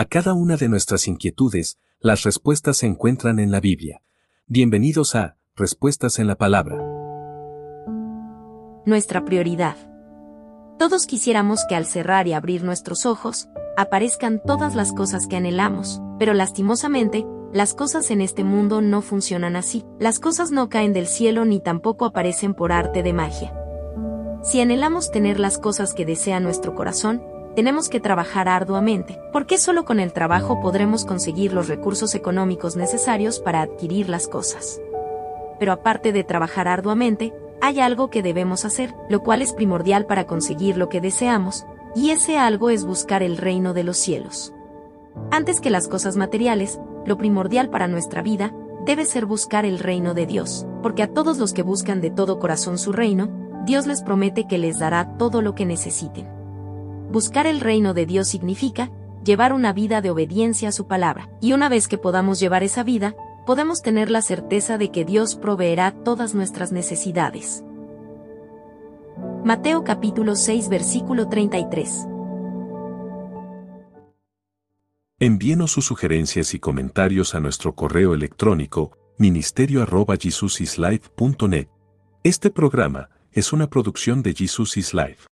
A cada una de nuestras inquietudes, las respuestas se encuentran en la Biblia. Bienvenidos a Respuestas en la Palabra. Nuestra prioridad. Todos quisiéramos que al cerrar y abrir nuestros ojos, aparezcan todas las cosas que anhelamos, pero lastimosamente, las cosas en este mundo no funcionan así. Las cosas no caen del cielo ni tampoco aparecen por arte de magia. Si anhelamos tener las cosas que desea nuestro corazón, tenemos que trabajar arduamente, porque solo con el trabajo podremos conseguir los recursos económicos necesarios para adquirir las cosas. Pero aparte de trabajar arduamente, hay algo que debemos hacer, lo cual es primordial para conseguir lo que deseamos, y ese algo es buscar el reino de los cielos. Antes que las cosas materiales, lo primordial para nuestra vida, debe ser buscar el reino de Dios, porque a todos los que buscan de todo corazón su reino, Dios les promete que les dará todo lo que necesiten. Buscar el reino de Dios significa llevar una vida de obediencia a su palabra, y una vez que podamos llevar esa vida, podemos tener la certeza de que Dios proveerá todas nuestras necesidades. Mateo capítulo 6 versículo 33 Envíenos sus sugerencias y comentarios a nuestro correo electrónico ministerio.jesusislife.net. Este programa es una producción de Jesus is Life.